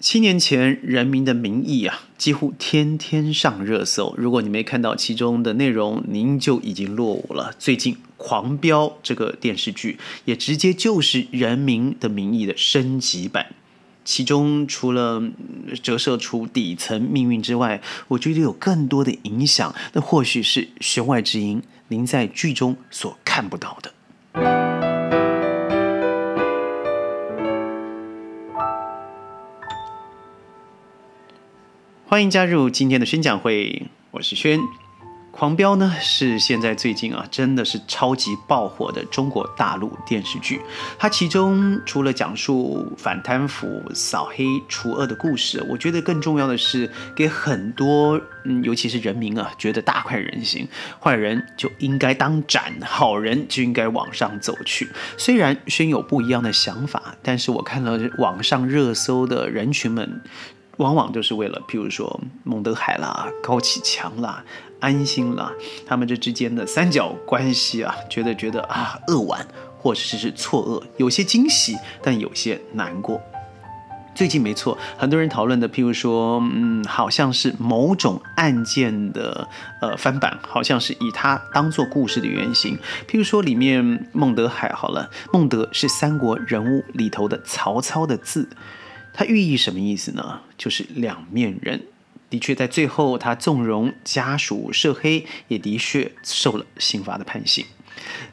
七年前，《人民的名义》啊，几乎天天上热搜。如果你没看到其中的内容，您就已经落伍了。最近，《狂飙》这个电视剧也直接就是《人民的名义》的升级版。其中除了折射出底层命运之外，我觉得有更多的影响，那或许是弦外之音，您在剧中所看不到的。欢迎加入今天的宣讲会，我是轩。狂飙呢是现在最近啊，真的是超级爆火的中国大陆电视剧。它其中除了讲述反贪腐、扫黑除恶的故事，我觉得更重要的是给很多嗯，尤其是人民啊，觉得大快人心。坏人就应该当斩，好人就应该往上走去。虽然轩有不一样的想法，但是我看了网上热搜的人群们。往往就是为了，譬如说孟德海啦、高启强啦、安心啦，他们这之间的三角关系啊，觉得觉得啊扼腕，或者是错愕，有些惊喜，但有些难过。最近没错，很多人讨论的，譬如说，嗯，好像是某种案件的呃翻版，好像是以它当做故事的原型。譬如说，里面孟德海好了，孟德是三国人物里头的曹操的字。它寓意什么意思呢？就是两面人。的确，在最后，他纵容家属涉黑，也的确受了刑罚的判刑。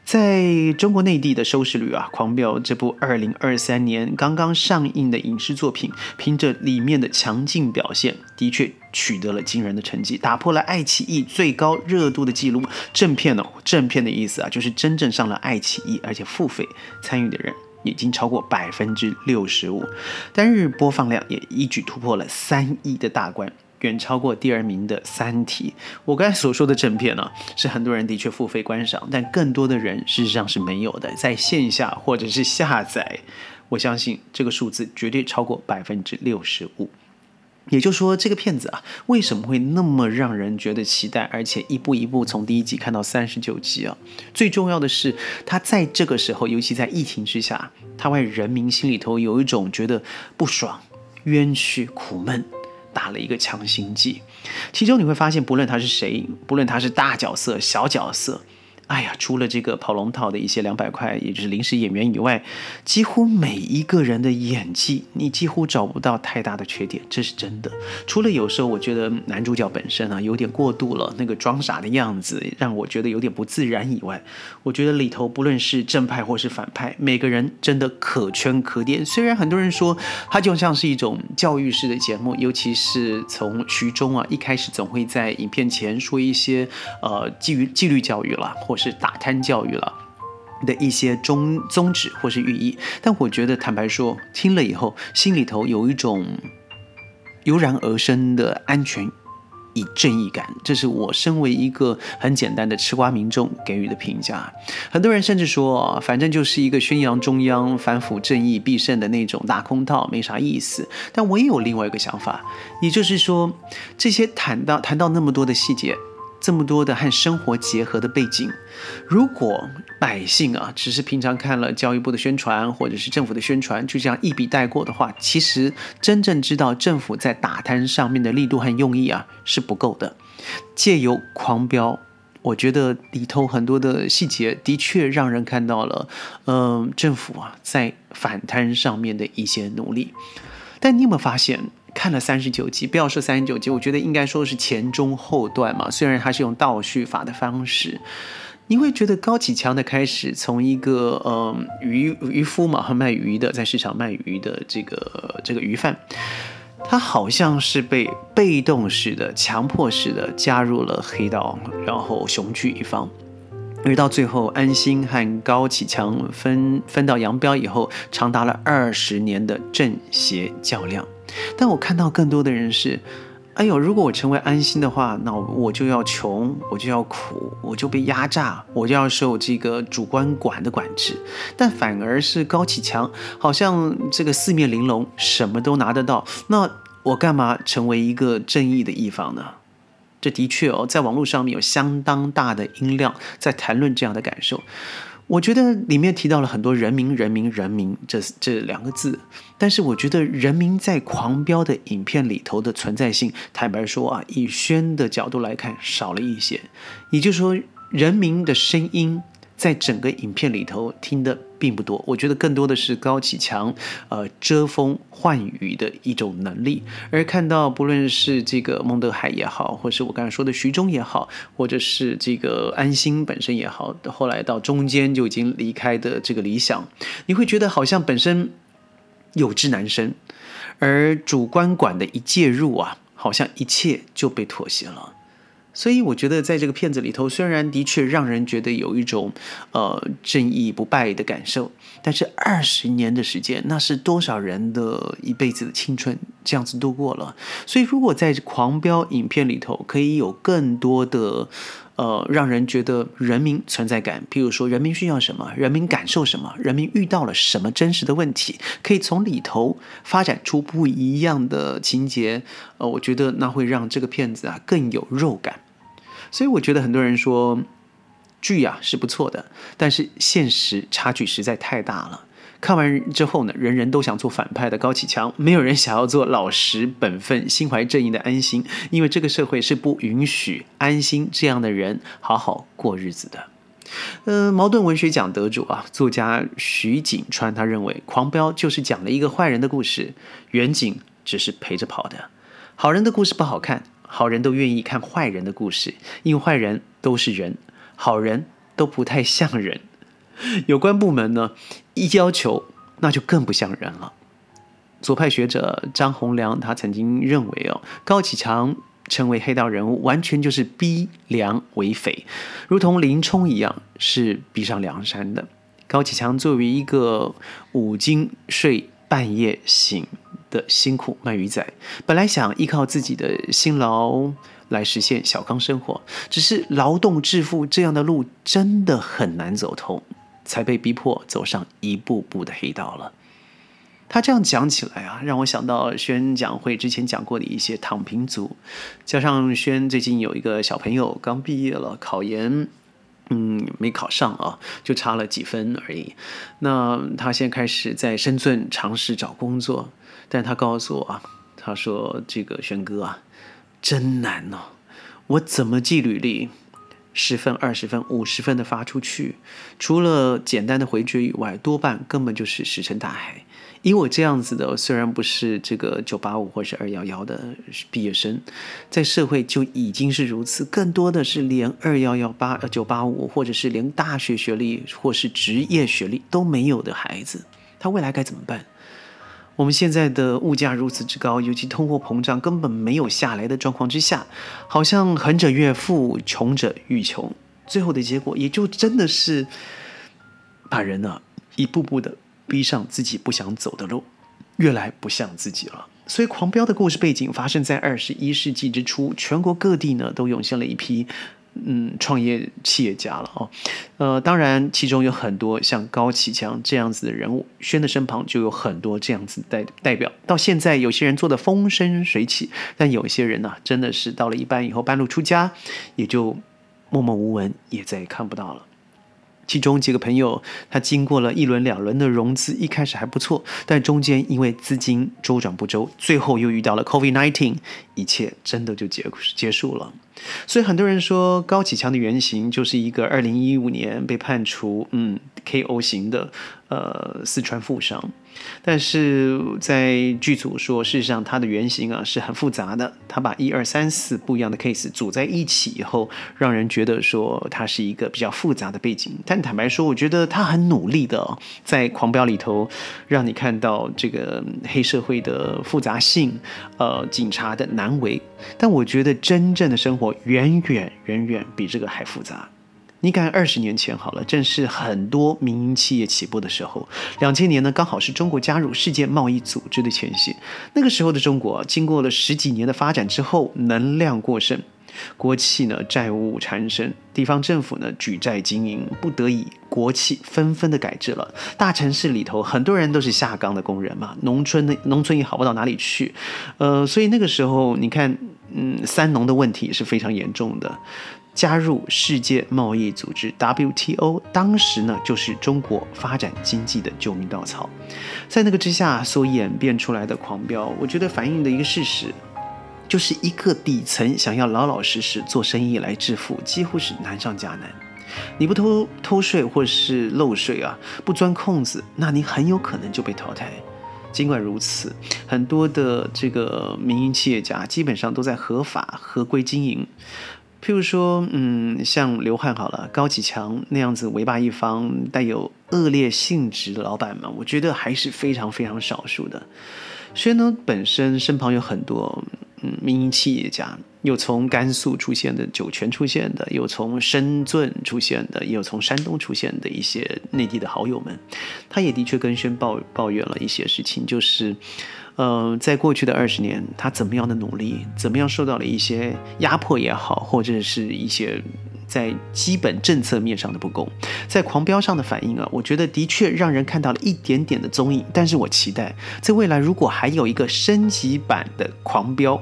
在中国内地的收视率啊，《狂飙》这部二零二三年刚刚上映的影视作品，凭着里面的强劲表现，的确取得了惊人的成绩，打破了爱奇艺最高热度的记录。正片呢？正片的意思啊，就是真正上了爱奇艺，而且付费参与的人。已经超过百分之六十五，单日播放量也一举突破了三亿的大关，远超过第二名的《三体》。我刚才所说的正片呢，是很多人的确付费观赏，但更多的人事实上是没有的，在线下或者是下载。我相信这个数字绝对超过百分之六十五。也就是说，这个片子啊，为什么会那么让人觉得期待，而且一步一步从第一集看到三十九集啊？最重要的是，他在这个时候，尤其在疫情之下，他为人民心里头有一种觉得不爽、冤屈、苦闷，打了一个强心剂。其中你会发现，不论他是谁，不论他是大角色、小角色。哎呀，除了这个跑龙套的一些两百块，也就是临时演员以外，几乎每一个人的演技，你几乎找不到太大的缺点，这是真的。除了有时候我觉得男主角本身啊有点过度了，那个装傻的样子让我觉得有点不自然以外，我觉得里头不论是正派或是反派，每个人真的可圈可点。虽然很多人说它就像是一种教育式的节目，尤其是从徐忠啊一开始总会在影片前说一些呃基于纪律教育了或。是打贪教育了的一些宗宗旨或是寓意，但我觉得坦白说，听了以后心里头有一种油然而生的安全与正义感，这是我身为一个很简单的吃瓜民众给予的评价。很多人甚至说，反正就是一个宣扬中央反腐正义必胜的那种大空套，没啥意思。但我也有另外一个想法，也就是说，这些谈到谈到那么多的细节。这么多的和生活结合的背景，如果百姓啊只是平常看了教育部的宣传或者是政府的宣传，就这样一笔带过的话，其实真正知道政府在打贪上面的力度和用意啊是不够的。借由狂飙，我觉得里头很多的细节的确让人看到了，嗯，政府啊在反贪上面的一些努力。但你有没有发现？看了三十九集，不要说三十九集，我觉得应该说是前中后段嘛。虽然它是用倒叙法的方式，你会觉得高启强的开始从一个呃渔渔夫嘛，卖鱼的，在市场卖鱼的这个这个鱼贩，他好像是被被动式的、强迫式的加入了黑道，然后雄踞一方。而到最后，安心和高启强分分道扬镳以后，长达了二十年的正邪较量。但我看到更多的人是，哎呦，如果我成为安心的话，那我就要穷，我就要苦，我就被压榨，我就要受这个主观管的管制。但反而是高启强，好像这个四面玲珑，什么都拿得到。那我干嘛成为一个正义的一方呢？这的确哦，在网络上面有相当大的音量在谈论这样的感受。我觉得里面提到了很多“人民、人民、人民”这这两个字，但是我觉得“人民”在《狂飙》的影片里头的存在性，坦白说啊，以轩的角度来看少了一些。也就是说，人民的声音。在整个影片里头听的并不多，我觉得更多的是高启强，呃，遮风唤雨的一种能力。而看到不论是这个孟德海也好，或是我刚才说的徐忠也好，或者是这个安心本身也好，后来到中间就已经离开的这个理想，你会觉得好像本身有志难伸，而主观管的一介入啊，好像一切就被妥协了。所以我觉得，在这个片子里头，虽然的确让人觉得有一种，呃，正义不败的感受，但是二十年的时间，那是多少人的一辈子的青春这样子度过了。所以，如果在狂飙影片里头可以有更多的，呃，让人觉得人民存在感，譬如说人民需要什么，人民感受什么，人民遇到了什么真实的问题，可以从里头发展出不一样的情节，呃，我觉得那会让这个片子啊更有肉感。所以我觉得很多人说剧啊是不错的，但是现实差距实在太大了。看完之后呢，人人都想做反派的高启强，没有人想要做老实本分、心怀正义的安心，因为这个社会是不允许安心这样的人好好过日子的。呃，矛盾文学奖得主啊，作家徐锦川他认为，《狂飙》就是讲了一个坏人的故事，远景只是陪着跑的，好人的故事不好看。好人都愿意看坏人的故事，因为坏人都是人，好人都不太像人。有关部门呢，一要求那就更不像人了。左派学者张洪良他曾经认为哦，高启强成为黑道人物，完全就是逼良为匪，如同林冲一样是逼上梁山的。高启强作为一个五更睡半夜醒。的辛苦卖鱼仔，本来想依靠自己的辛劳来实现小康生活，只是劳动致富这样的路真的很难走通，才被逼迫走上一步步的黑道了。他这样讲起来啊，让我想到宣讲会之前讲过的一些躺平族，加上宣最近有一个小朋友刚毕业了，考研。嗯，没考上啊，就差了几分而已。那他现在开始在深圳尝试找工作，但他告诉我啊，他说：“这个轩哥啊，真难哦，我怎么寄履历，十分、二十分、五十分的发出去，除了简单的回绝以外，多半根本就是石沉大海。”以我这样子的，虽然不是这个九八五或是二幺幺的毕业生，在社会就已经是如此，更多的是连二幺幺八九八五，或者是连大学学历或是职业学历都没有的孩子，他未来该怎么办？我们现在的物价如此之高，尤其通货膨胀根本没有下来的状况之下，好像横者越富，穷者愈穷，最后的结果也就真的是把人呢一步步的。逼上自己不想走的路，越来不像自己了。所以，狂飙的故事背景发生在二十一世纪之初，全国各地呢都涌现了一批嗯创业企业家了哦。呃，当然其中有很多像高启强这样子的人物，轩的身旁就有很多这样子代代表。到现在，有些人做的风生水起，但有些人呢，真的是到了一半以后半路出家，也就默默无闻，也再也看不到了。其中几个朋友，他经过了一轮两轮的融资，一开始还不错，但中间因为资金周转不周，最后又遇到了 COVID nineteen，一切真的就结结束了。所以很多人说，高启强的原型就是一个二零一五年被判处嗯 KO 型的呃四川富商。但是在剧组说，事实上他的原型啊是很复杂的，他把一二三四不一样的 case 组在一起以后，让人觉得说他是一个比较复杂的背景。但坦白说，我觉得他很努力的在狂飙里头，让你看到这个黑社会的复杂性，呃，警察的难为。但我觉得真正的生活远远远远比这个还复杂。你看，二十年前好了，正是很多民营企业起步的时候。两千年呢，刚好是中国加入世界贸易组织的前夕。那个时候的中国，经过了十几年的发展之后，能量过剩，国企呢债务缠身，地方政府呢举债经营，不得已，国企纷纷的改制了。大城市里头，很多人都是下岗的工人嘛，农村的农村也好不到哪里去。呃，所以那个时候，你看，嗯，三农的问题是非常严重的。加入世界贸易组织 WTO，当时呢就是中国发展经济的救命稻草。在那个之下所演变出来的狂飙，我觉得反映的一个事实，就是一个底层想要老老实实做生意来致富，几乎是难上加难。你不偷偷税或是漏税啊，不钻空子，那你很有可能就被淘汰。尽管如此，很多的这个民营企业家基本上都在合法合规经营。譬如说，嗯，像刘汉好了，高启强那样子，为霸一方带有恶劣性质的老板们，我觉得还是非常非常少数的。虽然呢，本身身旁有很多嗯民营企业家，有从甘肃出现的酒泉出现的，有从深圳出现的，也有从山东出现的一些内地的好友们，他也的确跟轩抱抱怨了一些事情，就是。呃，在过去的二十年，他怎么样的努力，怎么样受到了一些压迫也好，或者是一些在基本政策面上的不公，在狂飙上的反应啊，我觉得的确让人看到了一点点的踪影。但是我期待在未来，如果还有一个升级版的狂飙。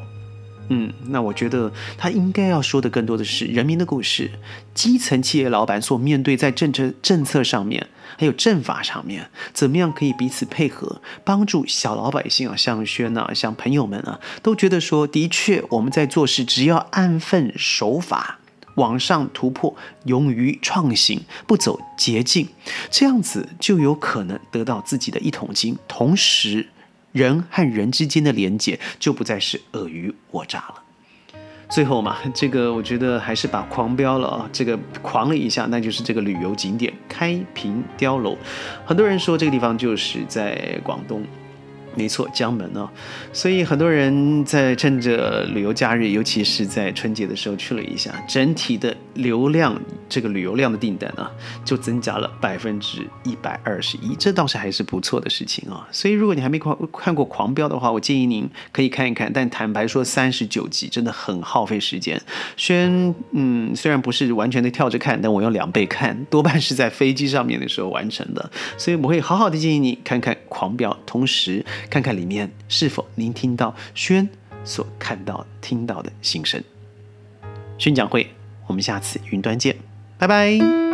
嗯，那我觉得他应该要说的更多的是人民的故事，基层企业老板所面对在政策政策上面，还有政法上面，怎么样可以彼此配合，帮助小老百姓啊，像轩啊，像朋友们啊，都觉得说，的确我们在做事，只要按份守法，往上突破，勇于创新，不走捷径，这样子就有可能得到自己的一桶金，同时。人和人之间的连接就不再是尔虞我诈了。最后嘛，这个我觉得还是把狂飙了啊，这个狂了一下，那就是这个旅游景点开平碉楼。很多人说这个地方就是在广东。没错，江门哦，所以很多人在趁着旅游假日，尤其是在春节的时候去了一下，整体的流量，这个旅游量的订单啊，就增加了百分之一百二十一，这倒是还是不错的事情啊。所以如果你还没看看过《狂飙》的话，我建议您可以看一看。但坦白说，三十九集真的很耗费时间。虽然嗯，虽然不是完全的跳着看，但我用两倍看，多半是在飞机上面的时候完成的。所以我会好好的建议你看看《狂飙》，同时。看看里面是否您听到宣所看到、听到的心声。宣讲会，我们下次云端见，拜拜。